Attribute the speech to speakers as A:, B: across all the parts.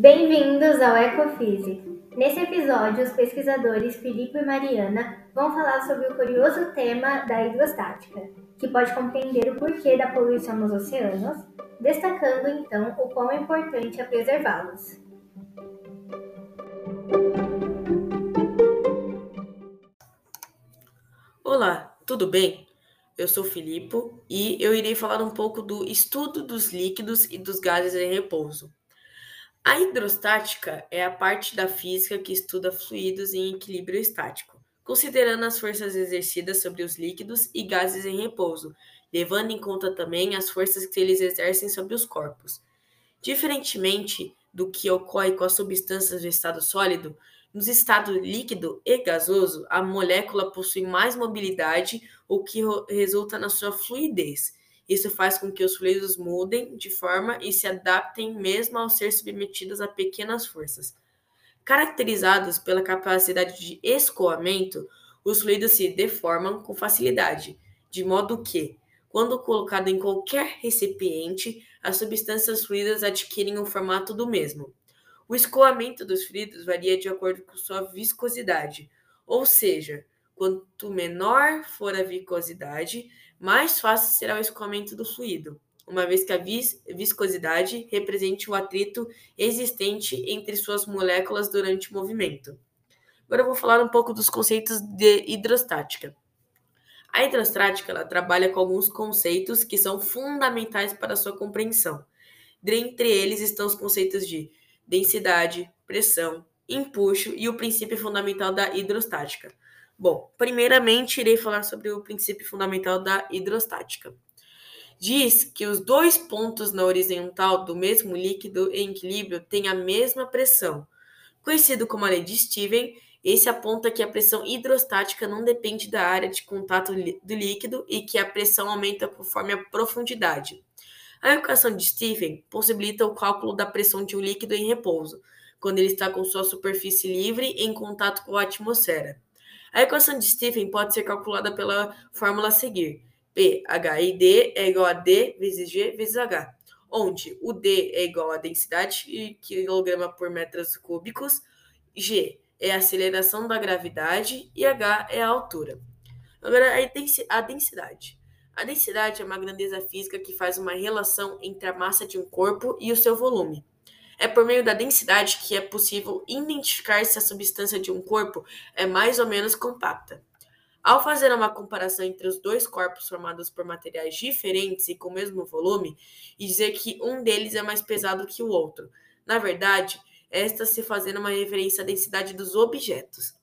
A: Bem-vindos ao Ecofísica. Nesse episódio, os pesquisadores Filipe e Mariana vão falar sobre o curioso tema da hidrostática, que pode compreender o porquê da poluição nos oceanos, destacando então o quão importante é preservá-los.
B: Olá, tudo bem? Eu sou Filipe e eu irei falar um pouco do estudo dos líquidos e dos gases em repouso. A hidrostática é a parte da física que estuda fluidos em equilíbrio estático, considerando as forças exercidas sobre os líquidos e gases em repouso, levando em conta também as forças que eles exercem sobre os corpos. Diferentemente do que ocorre com as substâncias do estado sólido, nos estados líquido e gasoso, a molécula possui mais mobilidade, o que resulta na sua fluidez isso faz com que os fluidos mudem de forma e se adaptem mesmo ao ser submetidos a pequenas forças. Caracterizados pela capacidade de escoamento, os fluidos se deformam com facilidade, de modo que, quando colocado em qualquer recipiente, as substâncias fluidas adquirem o formato do mesmo. O escoamento dos fluidos varia de acordo com sua viscosidade, ou seja, quanto menor for a viscosidade, mais fácil será o escoamento do fluido, uma vez que a vis viscosidade represente o atrito existente entre suas moléculas durante o movimento. Agora eu vou falar um pouco dos conceitos de hidrostática. A hidrostática ela trabalha com alguns conceitos que são fundamentais para a sua compreensão. Dentre eles estão os conceitos de densidade, pressão, empuxo e o princípio fundamental da hidrostática. Bom, primeiramente irei falar sobre o princípio fundamental da hidrostática. Diz que os dois pontos na horizontal do mesmo líquido em equilíbrio têm a mesma pressão. Conhecido como a lei de Steven, esse aponta que a pressão hidrostática não depende da área de contato do líquido e que a pressão aumenta conforme a profundidade. A equação de Steven possibilita o cálculo da pressão de um líquido em repouso, quando ele está com sua superfície livre em contato com a atmosfera. A equação de Stephen pode ser calculada pela fórmula a seguir. P, H e D é igual a D vezes G vezes H, onde o D é igual à densidade de quilograma por metros cúbicos, G é a aceleração da gravidade e H é a altura. Agora, a densidade. A densidade é uma grandeza física que faz uma relação entre a massa de um corpo e o seu volume. É por meio da densidade que é possível identificar se a substância de um corpo é mais ou menos compacta. Ao fazer uma comparação entre os dois corpos formados por materiais diferentes e com o mesmo volume, e dizer que um deles é mais pesado que o outro, na verdade, esta se fazendo uma referência à densidade dos objetos.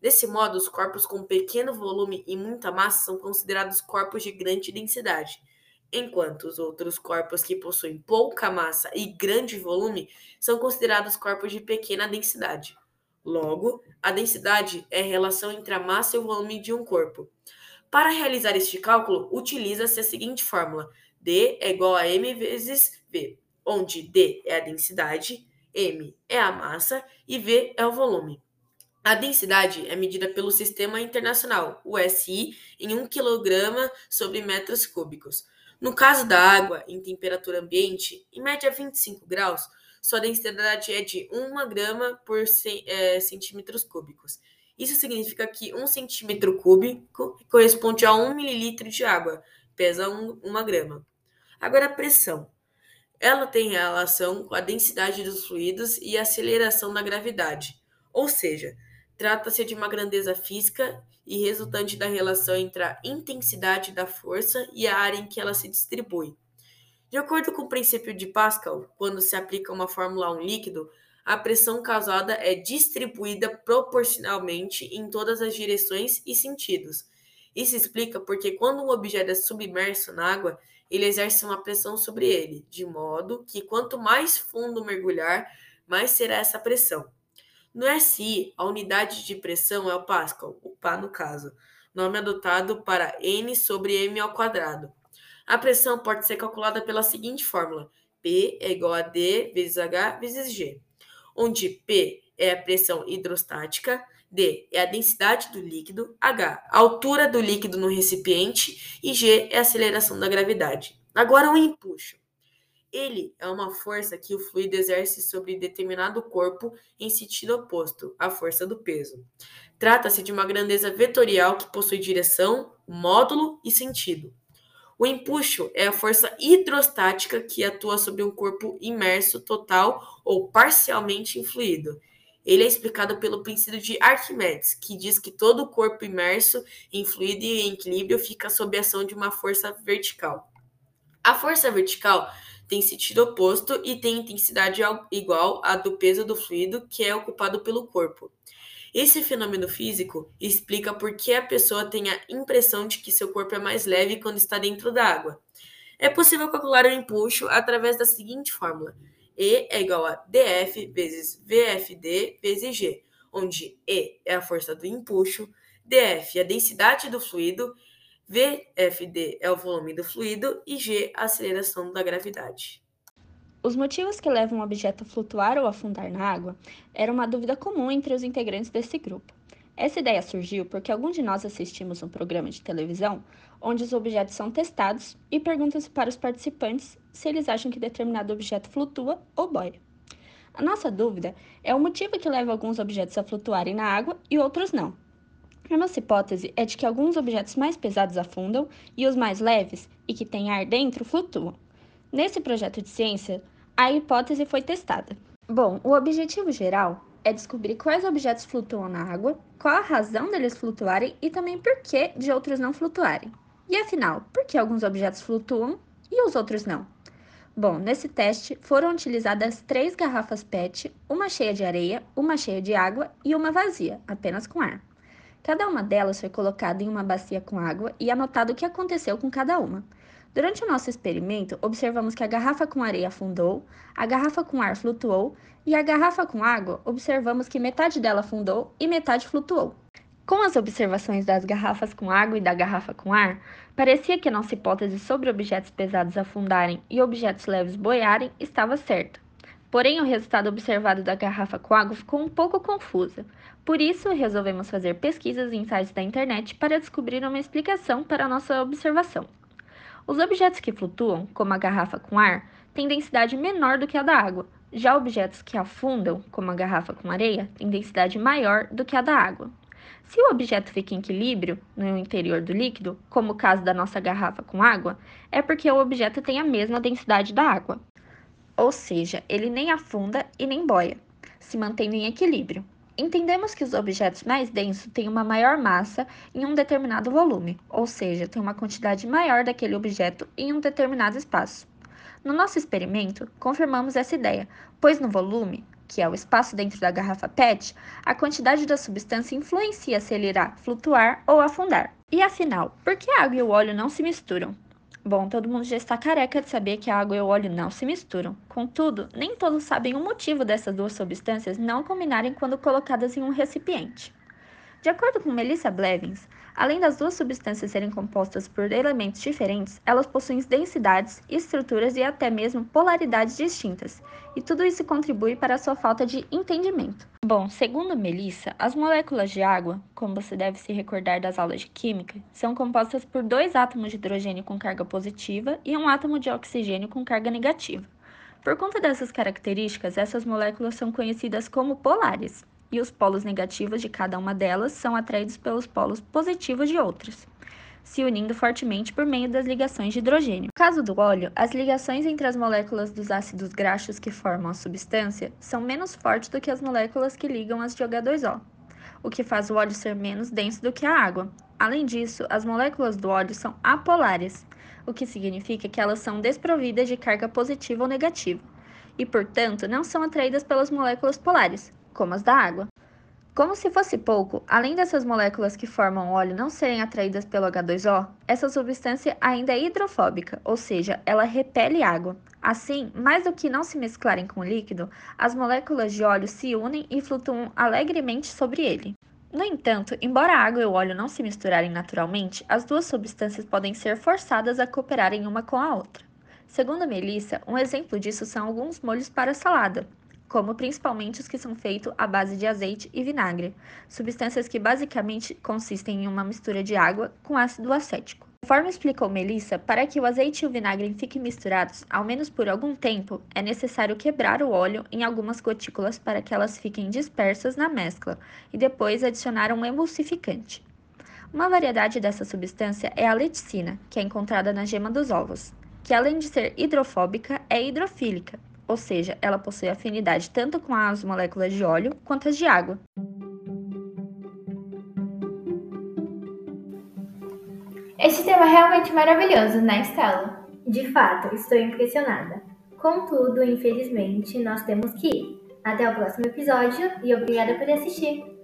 B: Desse modo, os corpos com pequeno volume e muita massa são considerados corpos de grande densidade, enquanto os outros corpos que possuem pouca massa e grande volume são considerados corpos de pequena densidade. Logo, a densidade é a relação entre a massa e o volume de um corpo. Para realizar este cálculo, utiliza-se a seguinte fórmula: D é igual a m vezes V, onde D é a densidade, m é a massa e V é o volume. A densidade é medida pelo Sistema Internacional, o SI, em 1 kg sobre metros cúbicos. No caso da água, em temperatura ambiente, em média 25 graus, sua densidade é de 1 grama por é, centímetros cúbicos. Isso significa que 1 centímetro cúbico corresponde a 1 mililitro de água, pesa 1, 1 grama. Agora, a pressão. Ela tem relação com a densidade dos fluidos e a aceleração da gravidade, ou seja, Trata-se de uma grandeza física e resultante da relação entre a intensidade da força e a área em que ela se distribui. De acordo com o princípio de Pascal, quando se aplica uma fórmula a um líquido, a pressão causada é distribuída proporcionalmente em todas as direções e sentidos. Isso explica porque quando um objeto é submerso na água, ele exerce uma pressão sobre ele, de modo que quanto mais fundo mergulhar, mais será essa pressão. No SI, a unidade de pressão é o Pascal, o Pá no caso, nome adotado para N sobre M ao quadrado. A pressão pode ser calculada pela seguinte fórmula: P é igual a D vezes H vezes G, onde P é a pressão hidrostática, D é a densidade do líquido, H a altura do líquido no recipiente e G é a aceleração da gravidade. Agora o empuxo. Ele é uma força que o fluido exerce sobre determinado corpo em sentido oposto, à força do peso. Trata-se de uma grandeza vetorial que possui direção, módulo e sentido. O empuxo é a força hidrostática que atua sobre um corpo imerso total ou parcialmente em fluido. Ele é explicado pelo princípio de Arquimedes, que diz que todo corpo imerso em fluido e em equilíbrio fica sob a ação de uma força vertical. A força vertical tem sentido oposto e tem intensidade igual à do peso do fluido que é ocupado pelo corpo. Esse fenômeno físico explica por que a pessoa tem a impressão de que seu corpo é mais leve quando está dentro da água. É possível calcular o empuxo através da seguinte fórmula: E é igual a dF vezes VFD vezes G, onde E é a força do empuxo, dF é a densidade do fluido, VFD é o volume do fluido e G a aceleração da gravidade.
C: Os motivos que levam um objeto a flutuar ou afundar na água era uma dúvida comum entre os integrantes desse grupo. Essa ideia surgiu porque alguns de nós assistimos um programa de televisão onde os objetos são testados e pergunta-se para os participantes se eles acham que determinado objeto flutua ou boia. A nossa dúvida é o motivo que leva alguns objetos a flutuarem na água e outros não. A nossa hipótese é de que alguns objetos mais pesados afundam e os mais leves e que têm ar dentro flutuam. Nesse projeto de ciência, a hipótese foi testada. Bom, o objetivo geral é descobrir quais objetos flutuam na água, qual a razão deles flutuarem e também por que de outros não flutuarem. E afinal, por que alguns objetos flutuam e os outros não? Bom, nesse teste foram utilizadas três garrafas PET, uma cheia de areia, uma cheia de água e uma vazia, apenas com ar. Cada uma delas foi colocada em uma bacia com água e anotado o que aconteceu com cada uma. Durante o nosso experimento, observamos que a garrafa com areia afundou, a garrafa com ar flutuou e a garrafa com água, observamos que metade dela afundou e metade flutuou. Com as observações das garrafas com água e da garrafa com ar, parecia que a nossa hipótese sobre objetos pesados afundarem e objetos leves boiarem estava certa. Porém, o resultado observado da garrafa com água ficou um pouco confusa. Por isso, resolvemos fazer pesquisas em sites da internet para descobrir uma explicação para nossa observação. Os objetos que flutuam, como a garrafa com ar, têm densidade menor do que a da água. Já objetos que afundam, como a garrafa com areia, têm densidade maior do que a da água. Se o objeto fica em equilíbrio no interior do líquido, como o caso da nossa garrafa com água, é porque o objeto tem a mesma densidade da água. Ou seja, ele nem afunda e nem boia, se mantendo em equilíbrio. Entendemos que os objetos mais densos têm uma maior massa em um determinado volume, ou seja, têm uma quantidade maior daquele objeto em um determinado espaço. No nosso experimento, confirmamos essa ideia, pois no volume, que é o espaço dentro da garrafa PET, a quantidade da substância influencia se ele irá flutuar ou afundar. E afinal, por que a água e o óleo não se misturam? Bom, todo mundo já está careca de saber que a água e o óleo não se misturam. Contudo, nem todos sabem o motivo dessas duas substâncias não combinarem quando colocadas em um recipiente. De acordo com Melissa Blevins, além das duas substâncias serem compostas por elementos diferentes, elas possuem densidades, estruturas e até mesmo polaridades distintas, e tudo isso contribui para a sua falta de entendimento. Bom, segundo Melissa, as moléculas de água, como você deve se recordar das aulas de química, são compostas por dois átomos de hidrogênio com carga positiva e um átomo de oxigênio com carga negativa. Por conta dessas características, essas moléculas são conhecidas como polares e os polos negativos de cada uma delas são atraídos pelos polos positivos de outras, se unindo fortemente por meio das ligações de hidrogênio. No caso do óleo, as ligações entre as moléculas dos ácidos graxos que formam a substância são menos fortes do que as moléculas que ligam as de H2O, o que faz o óleo ser menos denso do que a água. Além disso, as moléculas do óleo são apolares, o que significa que elas são desprovidas de carga positiva ou negativa, e, portanto, não são atraídas pelas moléculas polares, como as da água. Como se fosse pouco, além dessas moléculas que formam óleo não serem atraídas pelo H2O, essa substância ainda é hidrofóbica, ou seja, ela repele água. Assim, mais do que não se mesclarem com o líquido, as moléculas de óleo se unem e flutuam alegremente sobre ele. No entanto, embora a água e o óleo não se misturarem naturalmente, as duas substâncias podem ser forçadas a cooperarem uma com a outra. Segundo Melissa, um exemplo disso são alguns molhos para salada, como principalmente os que são feitos à base de azeite e vinagre, substâncias que basicamente consistem em uma mistura de água com ácido acético. Conforme explicou Melissa, para que o azeite e o vinagre fiquem misturados, ao menos por algum tempo, é necessário quebrar o óleo em algumas gotículas para que elas fiquem dispersas na mescla e depois adicionar um emulsificante. Uma variedade dessa substância é a leticina, que é encontrada na gema dos ovos, que além de ser hidrofóbica, é hidrofílica, ou seja, ela possui afinidade tanto com as moléculas de óleo quanto as de água.
A: Este tema é realmente maravilhoso, né, Estela? De fato, estou impressionada. Contudo, infelizmente, nós temos que ir. Até o próximo episódio e obrigada por assistir!